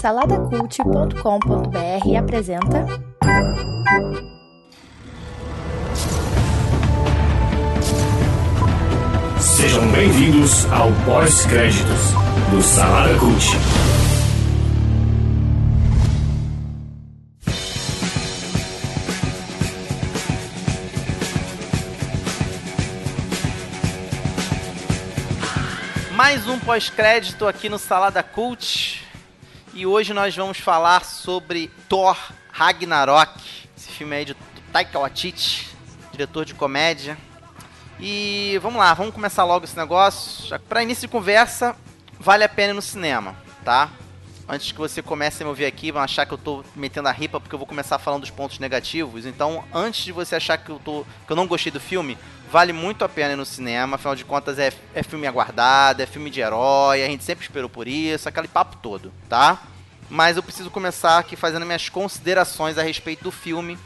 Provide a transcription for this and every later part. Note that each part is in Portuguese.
Saladacult.com.br apresenta. Sejam bem-vindos ao pós-créditos do Salada Cult. Mais um pós-crédito aqui no Salada Cult. E hoje nós vamos falar sobre Thor Ragnarok. Esse filme aí de Taika Waititi, diretor de comédia. E vamos lá, vamos começar logo esse negócio. Para início de conversa, vale a pena ir no cinema, tá? Antes que você comece a me ouvir aqui, vão achar que eu tô metendo a ripa porque eu vou começar falando dos pontos negativos. Então, antes de você achar que eu tô que eu não gostei do filme, vale muito a pena ir no cinema. Afinal de contas, é, é filme aguardado, é filme de herói, a gente sempre esperou por isso, aquele papo todo, tá? Mas eu preciso começar aqui fazendo minhas considerações a respeito do filme.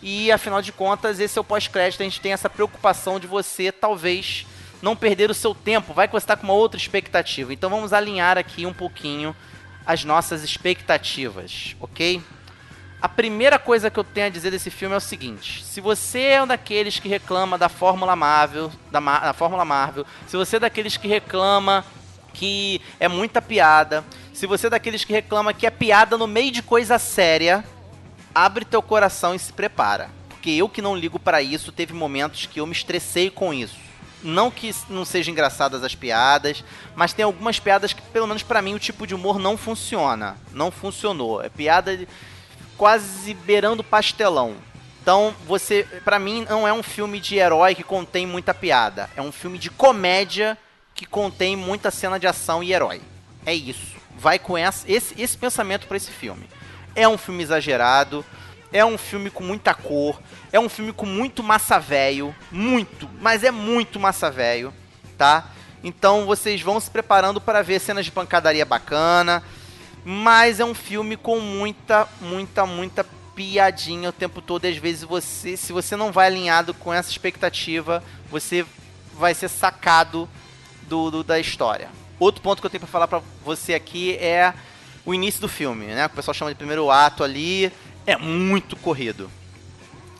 E afinal de contas, esse é o pós-crédito, a gente tem essa preocupação de você talvez não perder o seu tempo, vai que você está com uma outra expectativa. Então vamos alinhar aqui um pouquinho as nossas expectativas, ok? A primeira coisa que eu tenho a dizer desse filme é o seguinte: se você é um daqueles que reclama da Fórmula Marvel, da, da Fórmula Marvel, se você é daqueles que reclama que é muita piada, se você é daqueles que reclama que é piada no meio de coisa séria, abre teu coração e se prepara, porque eu que não ligo para isso, teve momentos que eu me estressei com isso. Não que não sejam engraçadas as piadas, mas tem algumas piadas que, pelo menos para mim, o tipo de humor não funciona. Não funcionou. É piada quase beirando pastelão. Então, você, para mim, não é um filme de herói que contém muita piada. É um filme de comédia que contém muita cena de ação e herói. É isso. Vai com essa, esse, esse pensamento para esse filme. É um filme exagerado. É um filme com muita cor. É um filme com muito massa velho. Muito, mas é muito massa velho, tá? Então vocês vão se preparando para ver cenas de pancadaria bacana. Mas é um filme com muita, muita, muita piadinha o tempo todo. E às vezes você, se você não vai alinhado com essa expectativa, você vai ser sacado do, do- da história. Outro ponto que eu tenho pra falar pra você aqui é o início do filme, né? O pessoal chama de primeiro ato ali. É muito corrido.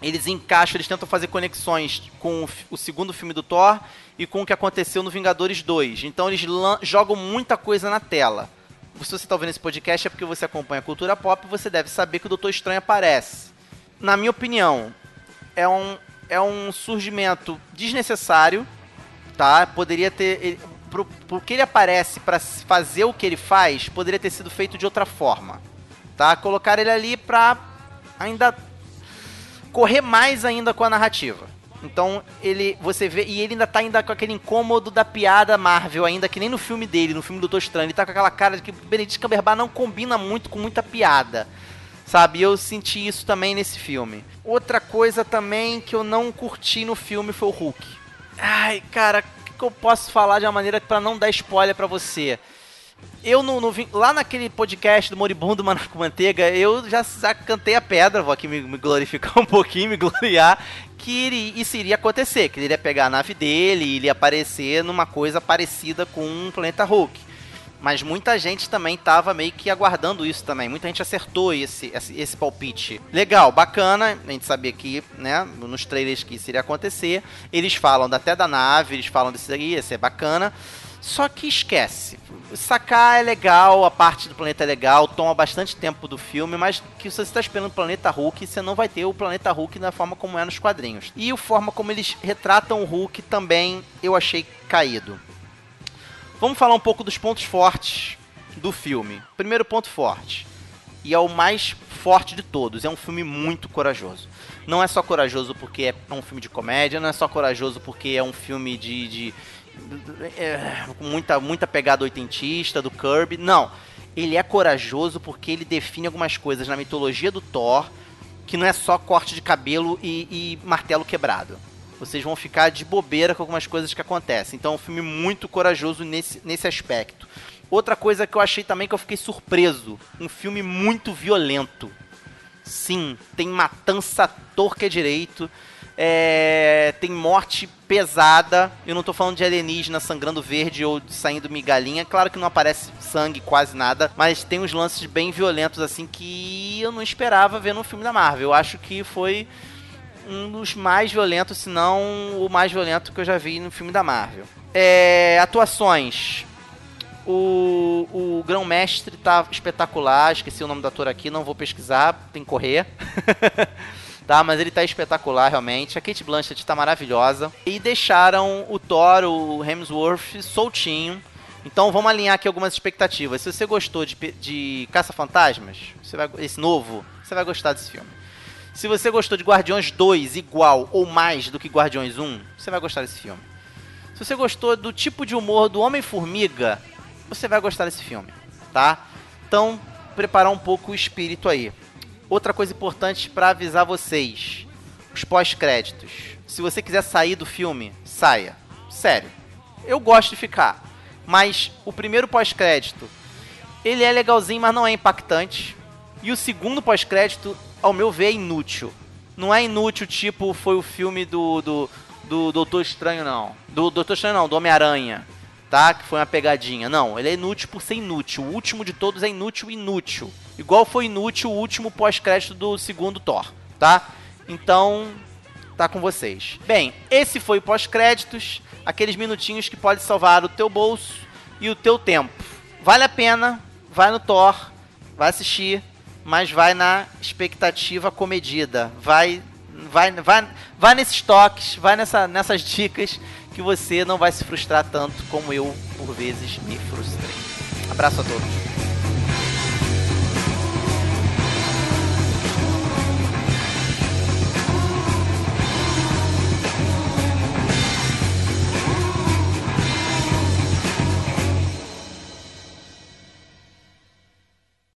Eles encaixam, eles tentam fazer conexões com o, o segundo filme do Thor e com o que aconteceu no Vingadores 2. Então eles jogam muita coisa na tela. Se você está ouvindo esse podcast é porque você acompanha a cultura pop e você deve saber que o Doutor Estranho aparece. Na minha opinião, é um, é um surgimento desnecessário, tá? Poderia ter. Ele, pro, porque ele aparece para fazer o que ele faz, poderia ter sido feito de outra forma, tá? Colocar ele ali pra ainda correr mais ainda com a narrativa. Então ele, você vê e ele ainda tá ainda com aquele incômodo da piada Marvel ainda que nem no filme dele, no filme do Doutor Estranho, ele tá com aquela cara de que Benedict Cumberbatch não combina muito com muita piada. Sabe, eu senti isso também nesse filme. Outra coisa também que eu não curti no filme foi o Hulk. Ai, cara, o que, que eu posso falar de uma maneira pra não dar spoiler pra você? Eu no, no vin- lá naquele podcast do Moribundo Mano com Manteiga, eu já, já cantei a pedra, vou aqui me, me glorificar um pouquinho, me gloriar, que iri- isso iria acontecer, que ele iria pegar a nave dele e ele ia aparecer numa coisa parecida com um Planeta Hulk. Mas muita gente também tava meio que aguardando isso também. Muita gente acertou esse, esse, esse palpite. Legal, bacana. A gente sabia que, né, nos trailers que isso iria acontecer. Eles falam até da nave, eles falam disso aí, ia ser bacana. Só que esquece. Sacar é legal, a parte do planeta é legal, toma bastante tempo do filme, mas que se você está esperando o planeta Hulk, você não vai ter o planeta Hulk da forma como é nos quadrinhos. E a forma como eles retratam o Hulk também eu achei caído. Vamos falar um pouco dos pontos fortes do filme. Primeiro ponto forte, e é o mais forte de todos, é um filme muito corajoso. Não é só corajoso porque é um filme de comédia, não é só corajoso porque é um filme de. de é, com muita, muita pegada oitentista do Kirby. Não. Ele é corajoso porque ele define algumas coisas na mitologia do Thor que não é só corte de cabelo e, e martelo quebrado. Vocês vão ficar de bobeira com algumas coisas que acontecem. Então é um filme muito corajoso nesse, nesse aspecto. Outra coisa que eu achei também que eu fiquei surpreso: um filme muito violento. Sim, tem matança à torca e direito. É, tem morte pesada. Eu não tô falando de alienígena sangrando verde ou saindo migalhinha. Claro que não aparece sangue, quase nada. Mas tem uns lances bem violentos, assim, que eu não esperava ver no filme da Marvel. Eu acho que foi um dos mais violentos, se não o mais violento que eu já vi no filme da Marvel. É, atuações. O, o grão-mestre tá espetacular. Esqueci o nome do ator aqui, não vou pesquisar, tem que correr. tá? Mas ele tá espetacular, realmente. A Kate Blanchett tá maravilhosa. E deixaram o Thor, o Hemsworth, soltinho. Então vamos alinhar aqui algumas expectativas. Se você gostou de, de Caça-Fantasmas, esse novo, você vai gostar desse filme. Se você gostou de Guardiões 2 igual ou mais do que Guardiões 1, você vai gostar desse filme. Se você gostou do tipo de humor do Homem-Formiga, você vai gostar desse filme, tá? Então, preparar um pouco o espírito aí. Outra coisa importante para avisar vocês: os pós-créditos. Se você quiser sair do filme, saia. Sério. Eu gosto de ficar, mas o primeiro pós-crédito, ele é legalzinho, mas não é impactante. E o segundo pós-crédito ao meu ver, é inútil. Não é inútil, tipo, foi o filme do, do, do Doutor Estranho, não. Do Doutor Estranho, não, do Homem-Aranha. Tá? Que foi uma pegadinha. Não, ele é inútil por ser inútil. O último de todos é inútil, inútil. Igual foi inútil o último pós-crédito do segundo Thor, tá? Então, tá com vocês. Bem, esse foi o pós-créditos. Aqueles minutinhos que pode salvar o teu bolso e o teu tempo. Vale a pena, vai no Thor, vai assistir mas vai na expectativa comedida. Vai, vai, vai, vai nesses toques, vai nessa, nessas dicas que você não vai se frustrar tanto como eu, por vezes, me frustrei. Abraço a todos.